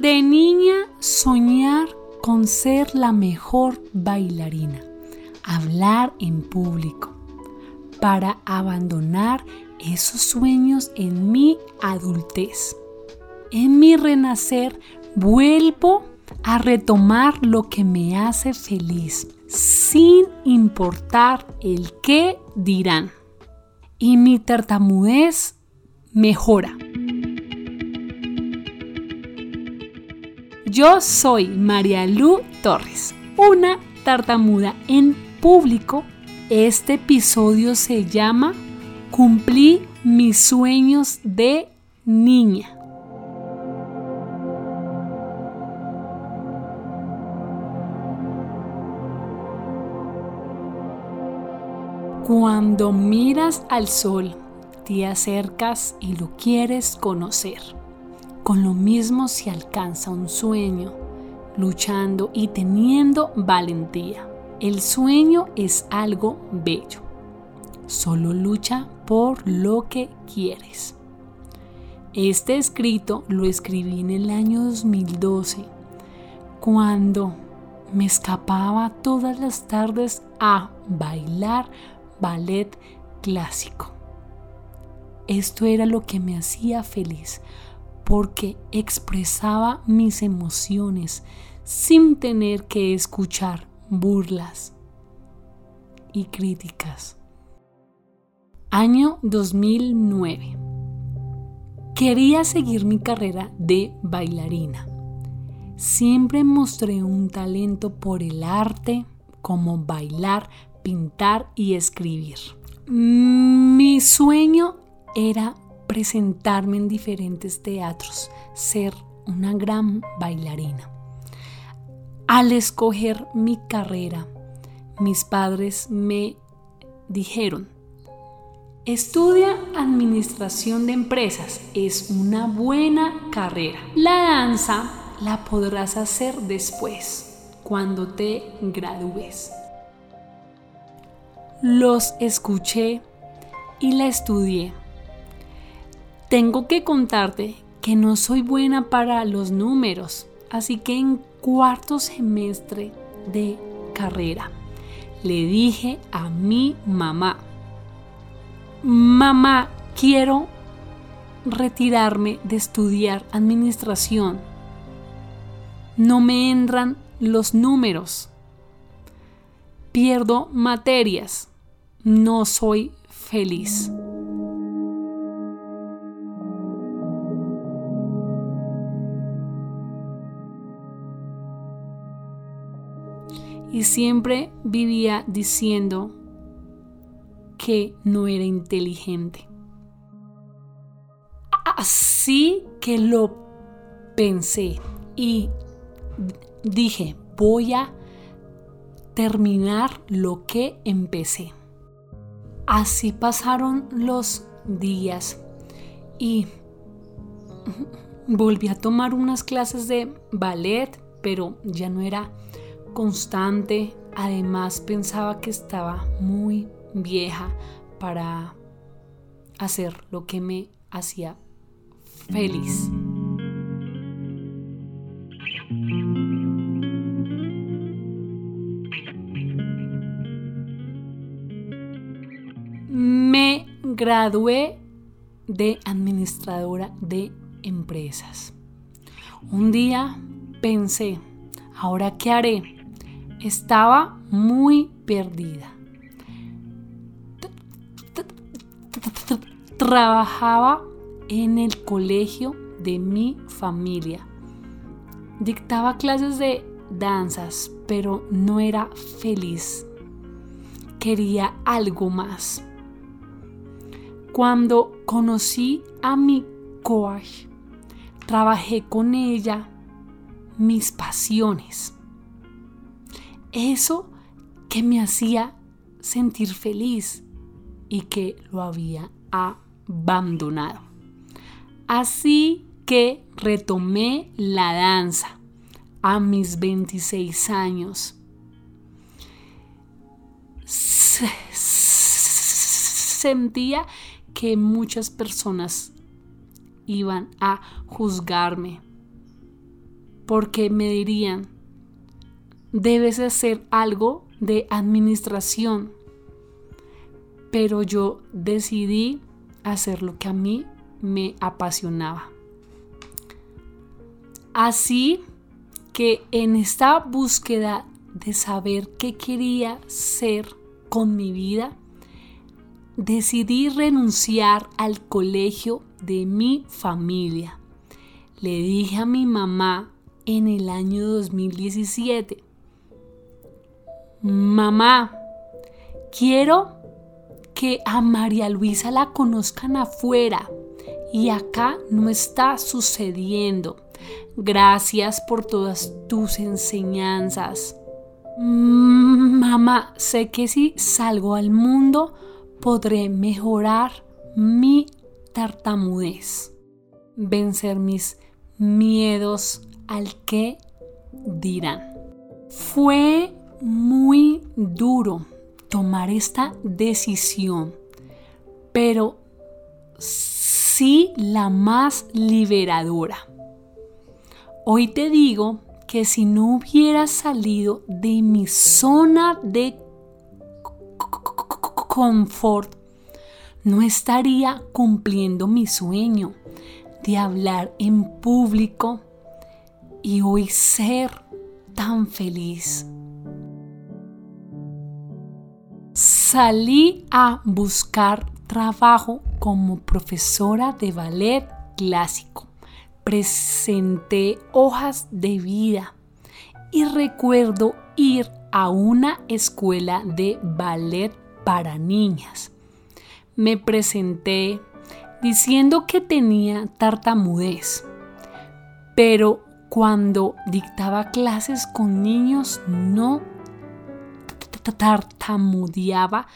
De niña soñar con ser la mejor bailarina, hablar en público, para abandonar esos sueños en mi adultez. En mi renacer vuelvo a retomar lo que me hace feliz, sin importar el qué dirán. Y mi tartamudez mejora. Yo soy María Lu Torres, una tartamuda en público. Este episodio se llama Cumplí mis sueños de niña. Cuando miras al sol, te acercas y lo quieres conocer. Con lo mismo se alcanza un sueño, luchando y teniendo valentía. El sueño es algo bello. Solo lucha por lo que quieres. Este escrito lo escribí en el año 2012, cuando me escapaba todas las tardes a bailar ballet clásico. Esto era lo que me hacía feliz porque expresaba mis emociones sin tener que escuchar burlas y críticas. Año 2009. Quería seguir mi carrera de bailarina. Siempre mostré un talento por el arte, como bailar, pintar y escribir. Mi sueño era presentarme en diferentes teatros, ser una gran bailarina. Al escoger mi carrera, mis padres me dijeron, estudia administración de empresas, es una buena carrera. La danza la podrás hacer después, cuando te gradúes. Los escuché y la estudié. Tengo que contarte que no soy buena para los números, así que en cuarto semestre de carrera le dije a mi mamá, mamá, quiero retirarme de estudiar administración. No me entran los números. Pierdo materias no soy feliz. Y siempre vivía diciendo que no era inteligente. Así que lo pensé y dije, voy a terminar lo que empecé. Así pasaron los días y volví a tomar unas clases de ballet, pero ya no era constante. Además pensaba que estaba muy vieja para hacer lo que me hacía feliz. gradué de administradora de empresas. Un día pensé, ¿ahora qué haré? Estaba muy perdida. Trabajaba en el colegio de mi familia. Dictaba clases de danzas, pero no era feliz. Quería algo más. Cuando conocí a mi coach, trabajé con ella mis pasiones. Eso que me hacía sentir feliz y que lo había abandonado. Así que retomé la danza a mis 26 años. Sentía que muchas personas iban a juzgarme. porque me dirían, debes hacer algo de administración. Pero yo decidí hacer lo que a mí me apasionaba. Así que en esta búsqueda de saber qué quería ser con mi vida, decidí renunciar al colegio de mi familia. Le dije a mi mamá en el año 2017, mamá, quiero que a María Luisa la conozcan afuera y acá no está sucediendo. Gracias por todas tus enseñanzas. Mamá, sé que si salgo al mundo podré mejorar mi tartamudez, vencer mis miedos al que dirán. Fue muy duro tomar esta decisión, pero sí la más liberadora. Hoy te digo que si no hubiera salido de mi zona de confort, no estaría cumpliendo mi sueño de hablar en público y hoy ser tan feliz. Salí a buscar trabajo como profesora de ballet clásico presenté hojas de vida y recuerdo ir a una escuela de ballet para niñas. Me presenté diciendo que tenía tartamudez, pero cuando dictaba clases con niños no tartamudeaba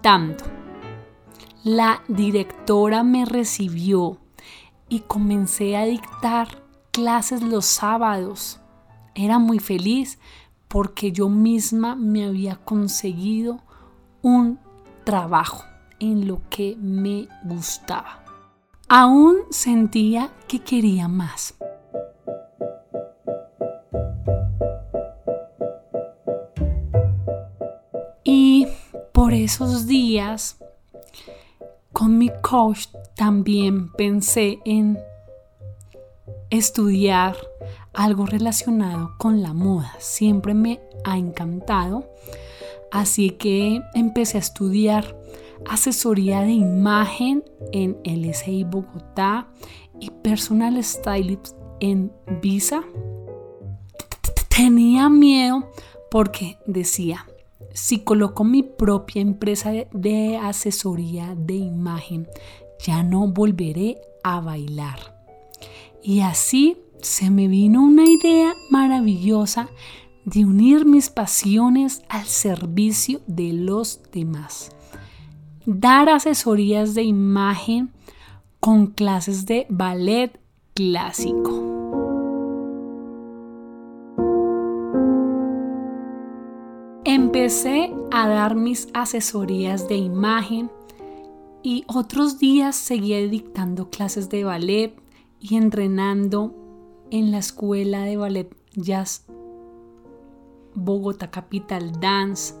tanto. La directora me recibió y comencé a dictar clases los sábados. Era muy feliz porque yo misma me había conseguido un trabajo en lo que me gustaba. Aún sentía que quería más. Y por esos días con mi coach también pensé en estudiar algo relacionado con la moda. Siempre me ha encantado. Así que empecé a estudiar asesoría de imagen en LSI Bogotá y personal stylist en Visa. Tenía miedo porque decía, si coloco mi propia empresa de asesoría de imagen, ya no volveré a bailar. Y así se me vino una idea maravillosa de unir mis pasiones al servicio de los demás. Dar asesorías de imagen con clases de ballet clásico. Empecé a dar mis asesorías de imagen y otros días seguía dictando clases de ballet y entrenando en la escuela de ballet jazz Bogotá Capital Dance.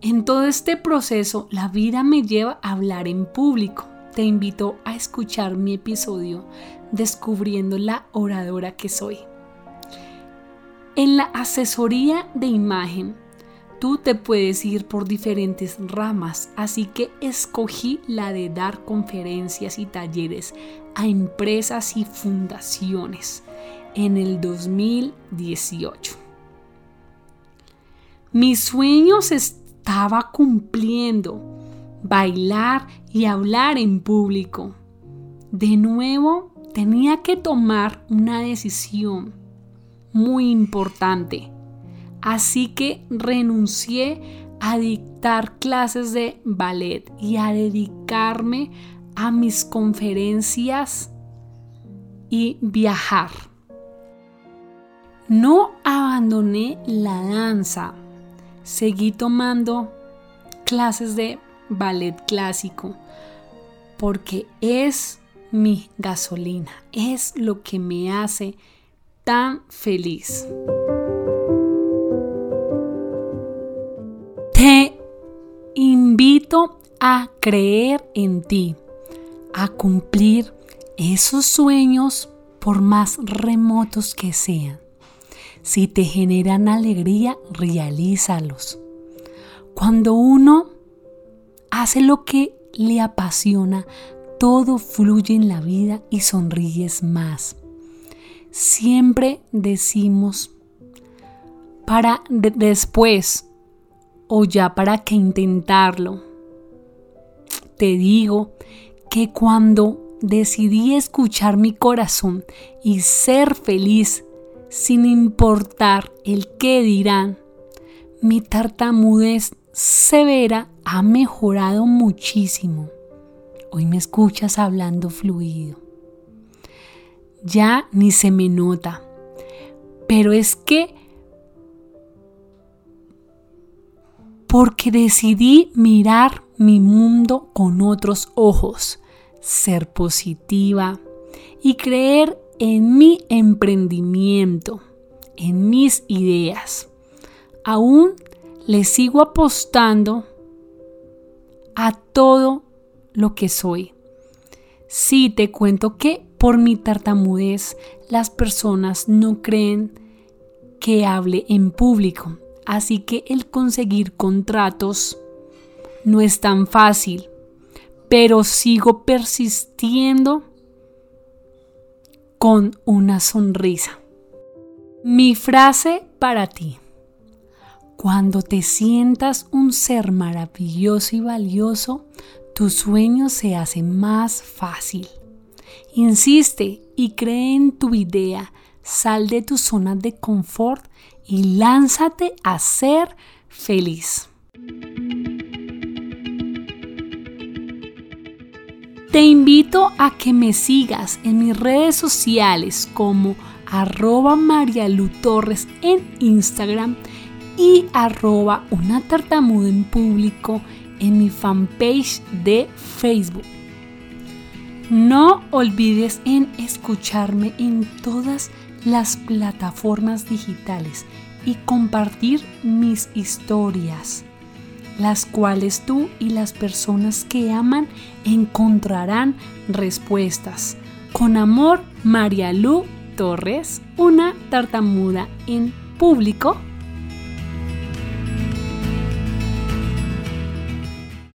En todo este proceso, la vida me lleva a hablar en público. Te invito a escuchar mi episodio Descubriendo la oradora que soy. En la asesoría de imagen Tú te puedes ir por diferentes ramas, así que escogí la de dar conferencias y talleres a empresas y fundaciones en el 2018. Mi sueño se estaba cumpliendo, bailar y hablar en público. De nuevo, tenía que tomar una decisión muy importante Así que renuncié a dictar clases de ballet y a dedicarme a mis conferencias y viajar. No abandoné la danza, seguí tomando clases de ballet clásico porque es mi gasolina, es lo que me hace tan feliz. Te invito a creer en ti, a cumplir esos sueños por más remotos que sean. Si te generan alegría, realízalos. Cuando uno hace lo que le apasiona, todo fluye en la vida y sonríes más. Siempre decimos para después o ya para que intentarlo. Te digo que cuando decidí escuchar mi corazón y ser feliz sin importar el qué dirán, mi tartamudez severa ha mejorado muchísimo. Hoy me escuchas hablando fluido. Ya ni se me nota. Pero es que porque decidí mirar mi mundo con otros ojos, ser positiva y creer en mi emprendimiento, en mis ideas. Aún le sigo apostando a todo lo que soy. Sí, te cuento que por mi tartamudez las personas no creen que hable en público, así que el conseguir contratos no es tan fácil, pero sigo persistiendo con una sonrisa. Mi frase para ti. Cuando te sientas un ser maravilloso y valioso, tu sueño se hace más fácil. Insiste y cree en tu idea, sal de tu zona de confort y lánzate a ser feliz. Te invito a que me sigas en mis redes sociales como arroba Marialu Torres en Instagram y arroba una tartamuda en público en mi fanpage de Facebook. No olvides en escucharme en todas las plataformas digitales y compartir mis historias, las cuales tú y las personas que aman encontrarán respuestas. Con amor, María Lu Torres, una tartamuda en público